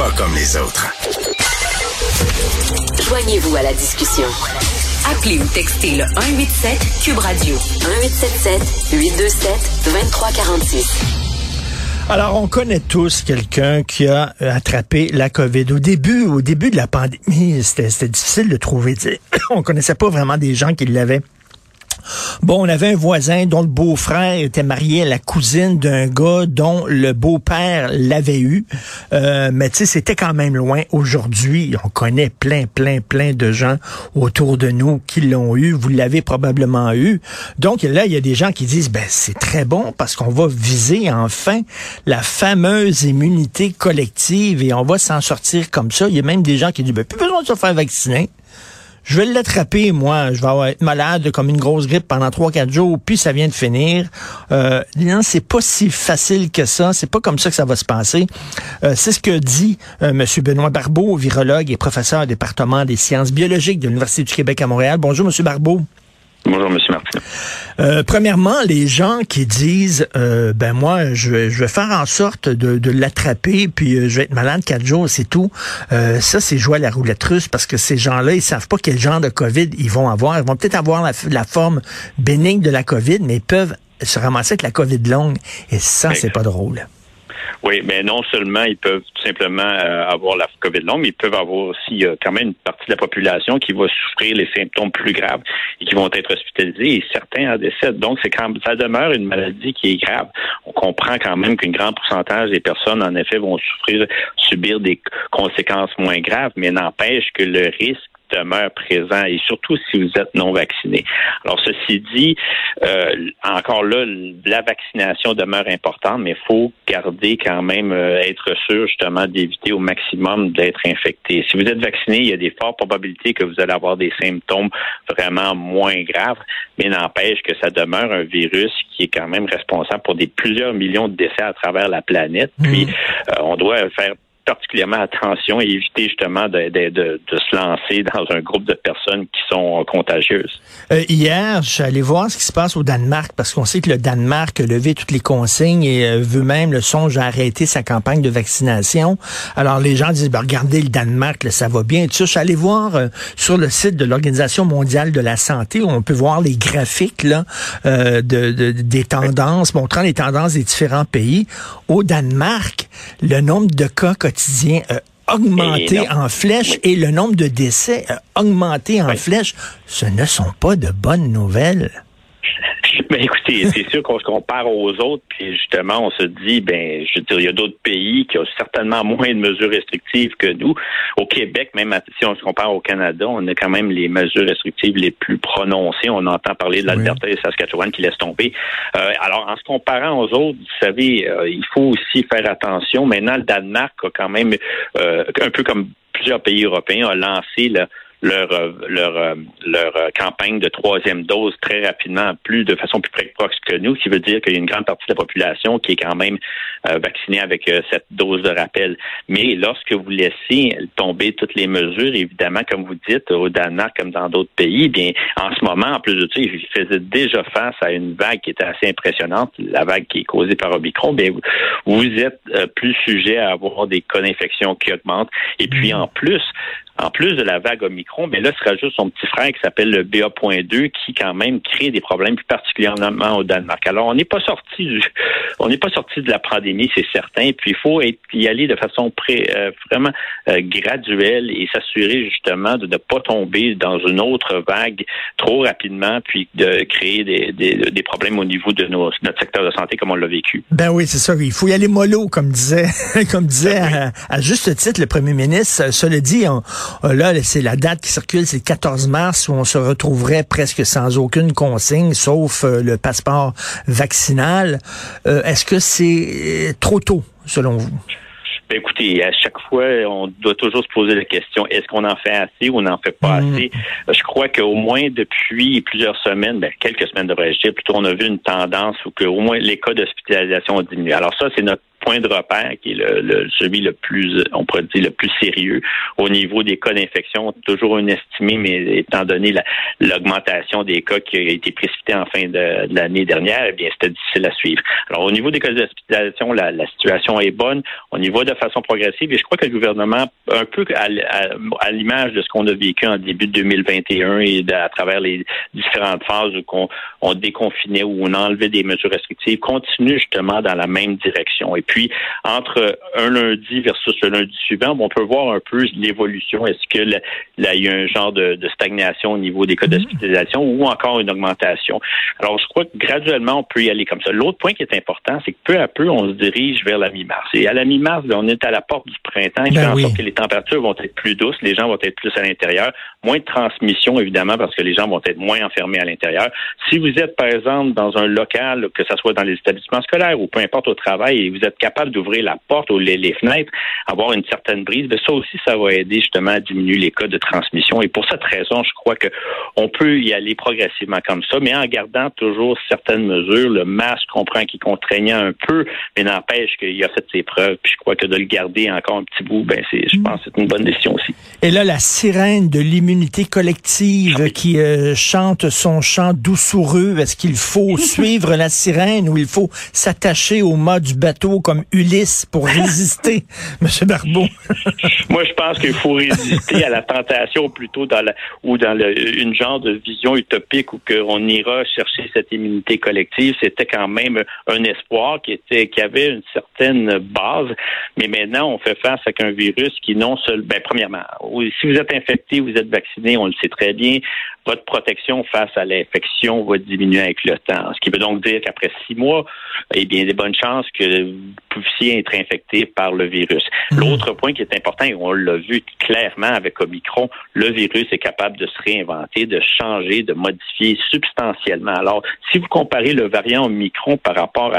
pas comme les autres. Joignez-vous à la discussion. Appelez ou textez le 187 Cube Radio 1877 827 2346. Alors, on connaît tous quelqu'un qui a attrapé la COVID. Au début, au début de la pandémie, c'était difficile de trouver. On connaissait pas vraiment des gens qui l'avaient. Bon, on avait un voisin dont le beau-frère était marié à la cousine d'un gars dont le beau-père l'avait eu. Euh, mais tu sais, c'était quand même loin. Aujourd'hui, on connaît plein, plein, plein de gens autour de nous qui l'ont eu. Vous l'avez probablement eu. Donc là, il y a des gens qui disent, ben c'est très bon parce qu'on va viser enfin la fameuse immunité collective et on va s'en sortir comme ça. Il y a même des gens qui disent, ben plus besoin de se faire vacciner je vais l'attraper, moi, je vais être malade comme une grosse grippe pendant trois, quatre jours, puis ça vient de finir. Euh, non, c'est pas si facile que ça. C'est pas comme ça que ça va se passer. Euh, c'est ce que dit euh, M. Benoît Barbeau, virologue et professeur au département des sciences biologiques de l'Université du Québec à Montréal. Bonjour, M. Barbeau. Bonjour, M. Martin. Euh, premièrement, les gens qui disent, euh, ben moi, je vais, je vais faire en sorte de, de l'attraper, puis euh, je vais être malade quatre jours, c'est tout. Euh, ça, c'est jouer à la roulette russe parce que ces gens-là, ils savent pas quel genre de COVID ils vont avoir. Ils vont peut-être avoir la, la, forme bénigne de la COVID, mais ils peuvent se ramasser avec la COVID longue. Et ça, c'est pas drôle. Oui, mais non seulement ils peuvent tout simplement euh, avoir la COVID longue, mais ils peuvent avoir aussi euh, quand même une partie de la population qui va souffrir les symptômes plus graves et qui vont être hospitalisés et certains en décèdent. Donc, c'est quand ça demeure une maladie qui est grave. On comprend quand même qu'un grand pourcentage des personnes, en effet, vont souffrir, subir des conséquences moins graves, mais n'empêche que le risque demeure présent et surtout si vous êtes non vacciné. Alors, ceci dit, euh, encore là, la vaccination demeure importante, mais il faut garder quand même, euh, être sûr justement d'éviter au maximum d'être infecté. Si vous êtes vacciné, il y a des fortes probabilités que vous allez avoir des symptômes vraiment moins graves, mais n'empêche que ça demeure un virus qui est quand même responsable pour des plusieurs millions de décès à travers la planète. Puis, mmh. euh, on doit faire particulièrement attention et éviter justement de, se lancer dans un groupe de personnes qui sont contagieuses. Euh, hier, je suis allé voir ce qui se passe au Danemark parce qu'on sait que le Danemark a levé toutes les consignes et euh, veut même le songe à arrêter sa campagne de vaccination. Alors les gens disent, ben, regardez le Danemark, ça va bien. Sais, je suis allé voir euh, sur le site de l'Organisation mondiale de la santé où on peut voir les graphiques euh, de, de, des tendances, montrant les tendances des différents pays. Au Danemark, le nombre de cas quotidien a augmenté en flèche et le nombre de décès a augmenté en flèche. Ce ne sont pas de bonnes nouvelles. Ben écoutez, c'est sûr qu'on se compare aux autres, puis justement, on se dit, ben, je veux dire, il y a d'autres pays qui ont certainement moins de mesures restrictives que nous. Au Québec, même si on se compare au Canada, on a quand même les mesures restrictives les plus prononcées. On entend parler de l'Alberta et Saskatchewan qui laissent tomber. Euh, alors, en se comparant aux autres, vous savez, euh, il faut aussi faire attention. Maintenant, le Danemark a quand même, euh, un peu comme plusieurs pays européens, a lancé là, leur euh, leur euh, leur euh, campagne de troisième dose très rapidement, plus de façon plus précoce que nous, ce qui veut dire qu'il y a une grande partie de la population qui est quand même vaccinée avec cette dose de rappel. Mais lorsque vous laissez tomber toutes les mesures, évidemment, comme vous dites, au Danemark comme dans d'autres pays, bien en ce moment, en plus de ça, ils faisaient déjà face à une vague qui était assez impressionnante, la vague qui est causée par Omicron. Bien, vous, vous êtes plus sujet à avoir des cas d'infection qui augmentent. Et puis en plus, en plus de la vague Omicron, mais là, se rajoute son petit frère qui s'appelle le BA.2 qui quand même crée des problèmes plus particulièrement au Danemark. Alors, on n'est pas sorti du, on n'est pas sorti de la pandémie, c'est certain. Puis il faut y aller de façon pré, euh, vraiment euh, graduelle et s'assurer justement de ne pas tomber dans une autre vague trop rapidement, puis de créer des, des, des problèmes au niveau de nos, notre secteur de santé comme on l'a vécu. Ben oui, c'est ça. Il faut y aller mollo, comme disait, comme disait à, à, juste titre le premier ministre. Cela dit, on, là, c'est la date qui circule, c'est le 14 mars où on se retrouverait presque sans aucune consigne, sauf euh, le passeport vaccinal. Euh, est-ce que c'est trop tôt, selon vous? Ben, écoutez, à chaque fois, on doit toujours se poser la question est-ce qu'on en fait assez ou on n'en fait pas mm. assez? Je crois qu'au moins depuis plusieurs semaines, ben, quelques semaines devrais-je dire, plutôt on a vu une tendance où que au moins les cas d'hospitalisation ont diminué. Alors ça, c'est notre point de repère qui est le, celui le plus, on pourrait dire, le plus sérieux au niveau des cas d'infection. Toujours une estimé, mais étant donné l'augmentation des cas qui a été précipitée en fin de, l'année dernière, eh bien, c'était difficile à suivre. Alors, au niveau des cas d'hospitalisation, la, la, situation est bonne. On y va de façon progressive et je crois que le gouvernement, un peu à, l'image de ce qu'on a vécu en début de 2021 et à travers les différentes phases où on, on déconfinait, où on enlevait des mesures restrictives, continue justement dans la même direction. Puis, entre un lundi versus le lundi suivant, on peut voir un peu l'évolution. Est-ce que là, il y a un genre de, stagnation au niveau des cas mhm. d'hospitalisation ou encore une augmentation? Alors, je crois que graduellement, on peut y aller comme ça. L'autre point qui est important, c'est que peu à peu, on se dirige vers la mi-mars. Et à la mi-mars, on est à la porte du printemps, qui ben fait en sorte que les températures vont être plus douces, les gens vont être plus à l'intérieur, moins de transmission, évidemment, parce que les gens vont être moins enfermés à l'intérieur. Si vous êtes, par exemple, dans un local, que ce soit dans les établissements scolaires ou peu importe au travail, et vous êtes capable d'ouvrir la porte ou les, fenêtres, avoir une certaine brise, bien, ça aussi, ça va aider justement à diminuer les cas de transmission. Et pour cette raison, je crois que on peut y aller progressivement comme ça, mais en gardant toujours certaines mesures. Le masque, comprend qu'il contraignait un peu, mais n'empêche qu'il a fait ses preuves. Puis je crois que de le garder encore un petit bout, ben c'est, je pense, que c'est une bonne décision aussi. Et là, la sirène de l'immunité collective ah qui euh, chante son chant doucereux, est-ce qu'il faut suivre la sirène ou il faut s'attacher au mât du bateau comme Ulysse pour résister, Monsieur Barbeau? Moi, je pense qu'il faut résister à la tentation plutôt dans la, ou dans une genre de vision utopique où qu'on ira chercher cette immunité collective. C'était quand même un espoir qui était, qui avait une certaine base. Mais maintenant, on fait face avec un virus qui non seul, ben, premièrement, si vous êtes infecté, vous êtes vacciné, on le sait très bien, votre protection face à l'infection va diminuer avec le temps. Ce qui veut donc dire qu'après six mois, eh bien, il y a des bonnes chances que vous puissiez être infecté par le virus. Mmh. L'autre point qui est important, et on l'a vu clairement avec Omicron, le virus est capable de se réinventer, de changer, de modifier substantiellement. Alors, si vous comparez le variant Omicron par rapport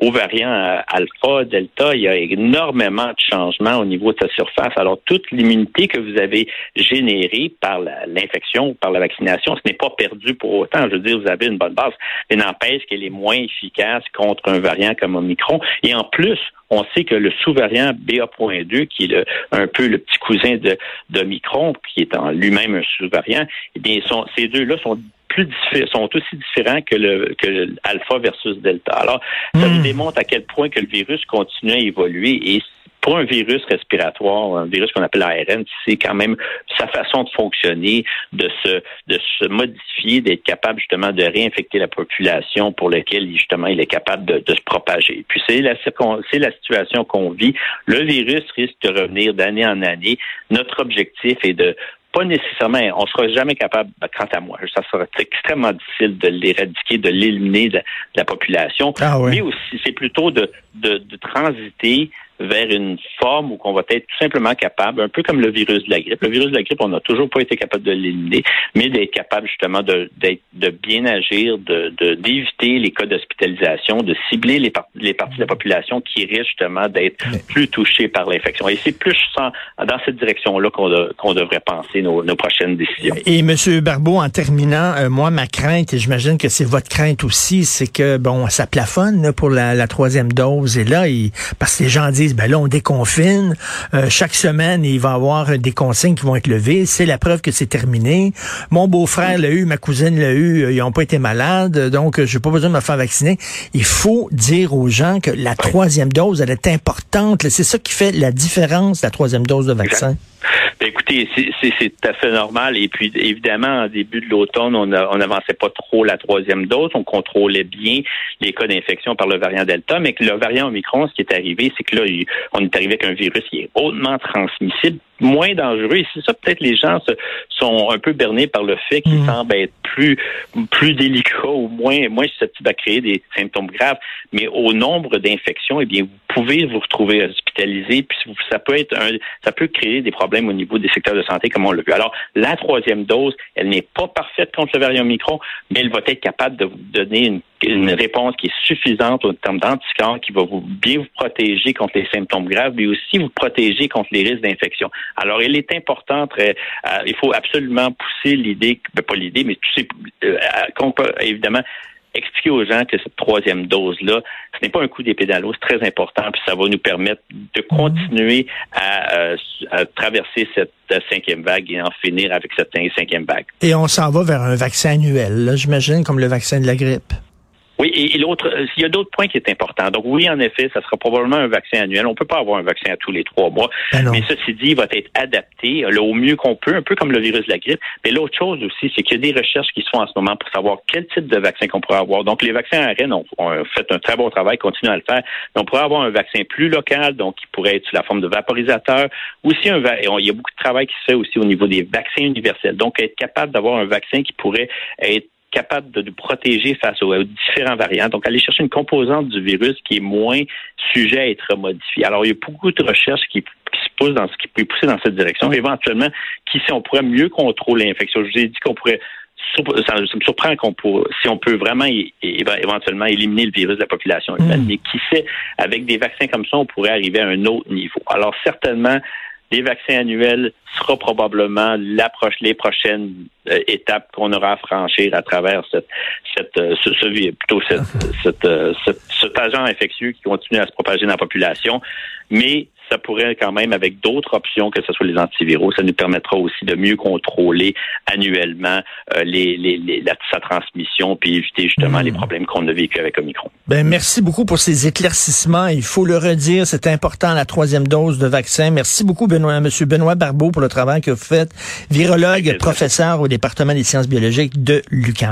au variant euh, Alpha, Delta, il y a énormément de changements au niveau de sa surface. Alors, toute l'immunité que vous avez générée par l'infection ou par la vaccination, ce n'est pas perdu pour autant. Je veux dire, vous avez une bonne base, mais n'empêche qu'elle est moins efficace contre un variant comme Omicron. Et en plus, on sait que le sous-variant BA.2, qui est un peu le petit cousin de d'Omicron, qui est en lui-même un sous-variant, eh bien, ces deux-là sont plus sont aussi différents que le que alpha versus delta. Alors, ça nous hmm. démontre à quel point que le virus continue à évoluer et pour un virus respiratoire, un virus qu'on appelle ARN, c'est quand même sa façon de fonctionner, de se, de se modifier, d'être capable justement de réinfecter la population pour laquelle justement il est capable de, de se propager. Puis c'est la, c'est la situation qu'on vit. Le virus risque de revenir d'année en année. Notre objectif est de pas nécessairement, on sera jamais capable, ben, quant à moi, ça sera extrêmement difficile de l'éradiquer, de l'éliminer de, la population. Ah Mais aussi, c'est plutôt de, de, de transiter vers une forme où qu'on va être tout simplement capable, un peu comme le virus de la grippe. Le virus de la grippe, on n'a toujours pas été capable de l'éliminer, mais d'être capable justement de, de bien agir, de d'éviter les cas d'hospitalisation, de cibler les, les parties de la population qui risquent justement d'être plus touchées par l'infection. Et c'est plus dans cette direction-là qu'on devrait penser nos, nos, prochaines décisions. Et Monsieur Barbeau, en terminant, euh, moi, ma crainte, et j'imagine que c'est votre crainte aussi, c'est que bon, ça plafonne pour la, la, troisième dose. Et là, il, parce que les gens disent ben là, on déconfine. Euh, chaque semaine, il va y avoir des consignes qui vont être levées. C'est la preuve que c'est terminé. Mon beau-frère l'a eu, ma cousine l'a eu. Ils n'ont pas été malades, donc je n'ai pas besoin de me faire vacciner. Il faut dire aux gens que la troisième dose, elle est importante. C'est ça qui fait la différence, la troisième dose de vaccin. Ben, écoutez, c'est tout à fait normal. Et puis, évidemment, en début de l'automne, on n'avançait pas trop la troisième dose. On contrôlait bien les cas d'infection par le variant Delta. Mais le variant Omicron, ce qui est arrivé, c'est que là, on est arrivé avec un virus qui est hautement transmissible, moins dangereux. Et c'est ça, peut-être les gens se, sont un peu bernés par le fait qu'ils mmh. semblent être plus, plus délicats ou moins, moins susceptibles à créer des symptômes graves. Mais au nombre d'infections, eh bien, vous pouvez vous retrouver hospitalisé, puis ça peut être un, ça peut créer des problèmes au niveau des secteurs de santé, comme on l'a vu. Alors, la troisième dose, elle n'est pas parfaite contre le variant micro, mais elle va être capable de vous donner une, réponse qui est suffisante en termes d'anticorps, qui va vous bien vous protéger contre les symptômes graves, mais aussi vous protéger contre les risques d'infection. Alors, il est important, très, euh, il faut absolument pousser l'idée, ben, pas l'idée, mais tout euh, évidemment, expliquer aux gens que cette troisième dose-là, ce n'est pas un coup dans l'eau, c'est très important, puis ça va nous permettre de continuer à, euh, à traverser cette cinquième vague et en finir avec cette cinquième vague. Et on s'en va vers un vaccin annuel, j'imagine, comme le vaccin de la grippe. Oui, et, l'autre, euh, il y a d'autres points qui est important. Donc oui, en effet, ça sera probablement un vaccin annuel. On peut pas avoir un vaccin à tous les trois mois, ben mais ceci dit, il va être adapté là, au mieux qu'on peut, un peu comme le virus de la grippe. Mais l'autre chose aussi, c'est qu'il y a des recherches qui se font en ce moment pour savoir quel type de vaccin qu'on pourrait avoir. Donc les vaccins ARN ont, ont fait un très bon travail, continuent à le faire. Mais on pourrait avoir un vaccin plus local, donc qui pourrait être sous la forme de vaporisateur. Aussi, un, il y a beaucoup de travail qui se fait aussi au niveau des vaccins universels. Donc être capable d'avoir un vaccin qui pourrait être capable de nous protéger face aux, différents variants. Donc, aller chercher une composante du virus qui est moins sujet à être modifiée. Alors, il y a beaucoup de recherches qui, se poussent dans ce qui peut pousser dans cette direction. Éventuellement, qui si on pourrait mieux contrôler l'infection. Je vous ai dit qu'on pourrait ça, me surprend qu'on si on peut vraiment éventuellement éliminer le virus de la population humaine, mm. mais qui sait, avec des vaccins comme ça, on pourrait arriver à un autre niveau. Alors certainement, les vaccins annuels sera probablement l'approche, les prochaines euh, étapes qu'on aura à franchir à travers cette, cette, euh, ce, ce, plutôt cette, euh, cet agent infectieux qui continue à se propager dans la population. Mais ça pourrait quand même, avec d'autres options, que ce soit les antiviraux, ça nous permettra aussi de mieux contrôler annuellement euh, les, les, la, sa transmission, puis éviter justement les hmm. problèmes qu'on a vécu avec Omicron. Ben, merci beaucoup pour ces éclaircissements. Il faut le redire, c'est important, la troisième dose de vaccin. Merci beaucoup, Benoît, M. Benoît Barbeau, pour le travail que vous faites, virologue, professeur au département des sciences biologiques de l'UQAM.